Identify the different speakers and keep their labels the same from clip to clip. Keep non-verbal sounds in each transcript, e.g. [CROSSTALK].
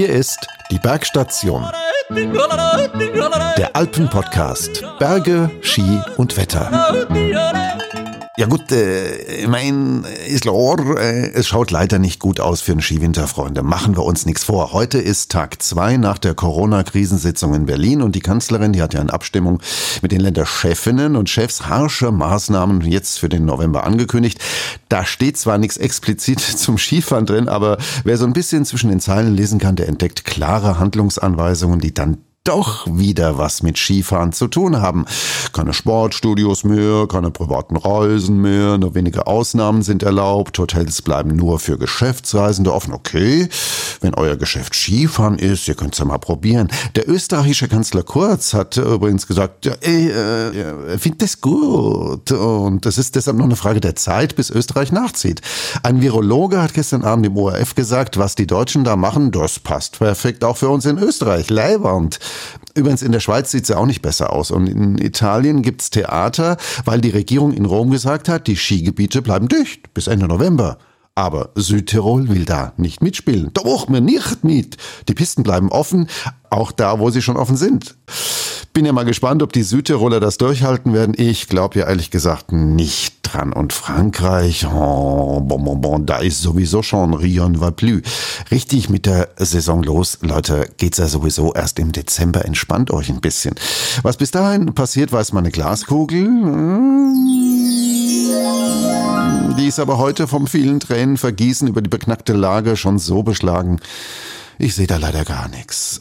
Speaker 1: Hier ist die Bergstation. Der Alpenpodcast. Berge, Ski und Wetter. Ja gut, äh, mein, ist klar, äh, es schaut leider nicht gut aus für den Skiwinter, Freunde. Machen wir uns nichts vor. Heute ist Tag zwei nach der Corona-Krisensitzung in Berlin und die Kanzlerin, die hat ja in Abstimmung mit den Länderchefinnen und Chefs harsche Maßnahmen jetzt für den November angekündigt. Da steht zwar nichts explizit [LAUGHS] zum Skifahren drin, aber wer so ein bisschen zwischen den Zeilen lesen kann, der entdeckt klare Handlungsanweisungen, die dann doch wieder was mit Skifahren zu tun haben. Keine Sportstudios mehr, keine privaten Reisen mehr, nur wenige Ausnahmen sind erlaubt, Hotels bleiben nur für Geschäftsreisende offen. Okay, wenn euer Geschäft Skifahren ist, ihr könnt es ja mal probieren. Der österreichische Kanzler Kurz hat übrigens gesagt, ja, ey, äh, er findet das gut und es ist deshalb noch eine Frage der Zeit, bis Österreich nachzieht. Ein Virologe hat gestern Abend im ORF gesagt, was die Deutschen da machen, das passt perfekt auch für uns in Österreich. Leibernd. Übrigens in der Schweiz sieht es ja auch nicht besser aus. Und in Italien gibt's Theater, weil die Regierung in Rom gesagt hat, die Skigebiete bleiben dicht bis Ende November. Aber Südtirol will da nicht mitspielen. Doch, mir nicht mit. Die Pisten bleiben offen, auch da, wo sie schon offen sind. Bin ja mal gespannt, ob die Südtiroler das durchhalten werden. Ich glaube ja ehrlich gesagt nicht dran. Und Frankreich, oh, bon, bon, bon, da ist sowieso schon Rion va plus. Richtig mit der Saison los, Leute, geht's ja sowieso erst im Dezember. Entspannt euch ein bisschen. Was bis dahin passiert, weiß meine Glaskugel. Die ist aber heute vom vielen Tränen vergießen über die beknackte Lage schon so beschlagen. Ich sehe da leider gar nichts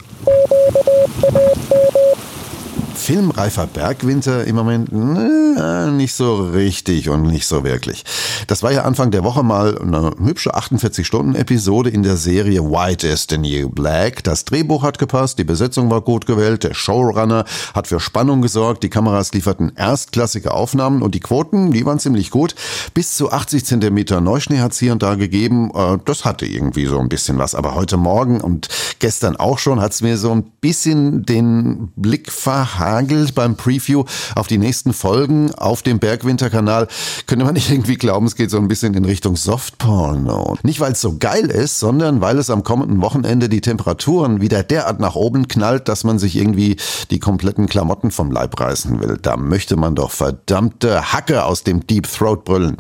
Speaker 1: filmreifer Bergwinter im Moment äh, nicht so richtig und nicht so wirklich. Das war ja Anfang der Woche mal eine hübsche 48-Stunden-Episode in der Serie White is the New Black. Das Drehbuch hat gepasst, die Besetzung war gut gewählt, der Showrunner hat für Spannung gesorgt, die Kameras lieferten erstklassige Aufnahmen und die Quoten, die waren ziemlich gut. Bis zu 80 Zentimeter Neuschnee hat es hier und da gegeben. Äh, das hatte irgendwie so ein bisschen was. Aber heute Morgen und gestern auch schon hat es mir so ein bisschen den Blick verhakt genagelt beim Preview auf die nächsten Folgen auf dem Bergwinterkanal. Könnte man nicht irgendwie glauben, es geht so ein bisschen in Richtung Softporno. Nicht, weil es so geil ist, sondern weil es am kommenden Wochenende die Temperaturen wieder derart nach oben knallt, dass man sich irgendwie die kompletten Klamotten vom Leib reißen will. Da möchte man doch verdammte Hacke aus dem Deep Throat brüllen.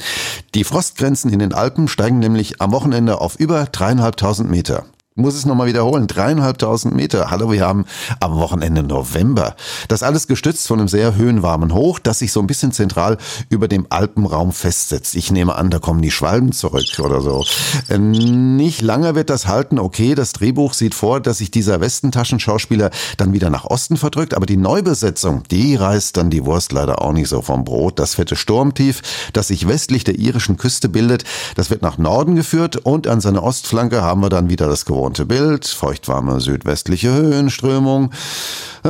Speaker 1: Die Frostgrenzen in den Alpen steigen nämlich am Wochenende auf über dreieinhalbtausend Meter muss es nochmal wiederholen. Dreieinhalbtausend Meter. Hallo, wir haben am Wochenende November. Das alles gestützt von einem sehr höhenwarmen Hoch, das sich so ein bisschen zentral über dem Alpenraum festsetzt. Ich nehme an, da kommen die Schwalben zurück oder so. Äh, nicht lange wird das halten. Okay, das Drehbuch sieht vor, dass sich dieser Westentaschenschauspieler dann wieder nach Osten verdrückt, aber die Neubesetzung, die reißt dann die Wurst leider auch nicht so vom Brot. Das fette Sturmtief, das sich westlich der irischen Küste bildet, das wird nach Norden geführt und an seiner Ostflanke haben wir dann wieder das gewohnte gewohnte Bild, feuchtwarme südwestliche Höhenströmung.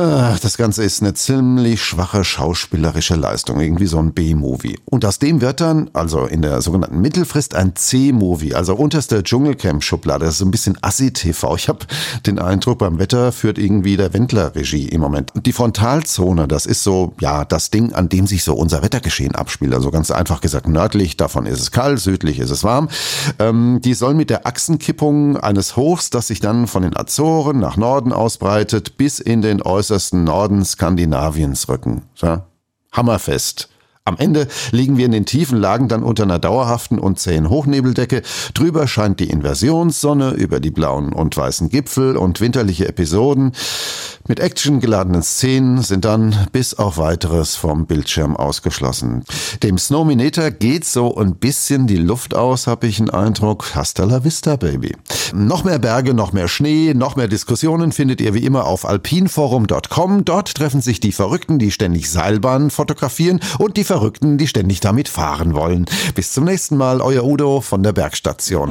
Speaker 1: Das Ganze ist eine ziemlich schwache schauspielerische Leistung, irgendwie so ein B-Movie. Und aus dem wird dann, also in der sogenannten Mittelfrist, ein C-Movie, also unterste Dschungelcamp-Schublade. Das ist so ein bisschen Assi-TV. Ich habe den Eindruck, beim Wetter führt irgendwie der Wendler-Regie im Moment. Die Frontalzone, das ist so, ja, das Ding, an dem sich so unser Wettergeschehen abspielt. Also ganz einfach gesagt, nördlich davon ist es kalt, südlich ist es warm. Ähm, die soll mit der Achsenkippung eines Hochs das sich dann von den Azoren nach Norden ausbreitet, bis in den äußersten Norden Skandinaviens rücken. Ja? Hammerfest. Am Ende liegen wir in den tiefen Lagen dann unter einer dauerhaften und zähen Hochnebeldecke. Drüber scheint die Inversionssonne über die blauen und weißen Gipfel und winterliche Episoden mit actiongeladenen Szenen sind dann bis auf weiteres vom Bildschirm ausgeschlossen. Dem Snowminator geht so ein bisschen die Luft aus, habe ich einen Eindruck. Hasta la vista, Baby. Noch mehr Berge, noch mehr Schnee, noch mehr Diskussionen findet ihr wie immer auf alpinforum.com. Dort treffen sich die Verrückten, die ständig Seilbahnen fotografieren und die Verrückten, die ständig damit fahren wollen. Bis zum nächsten Mal, euer Udo von der Bergstation.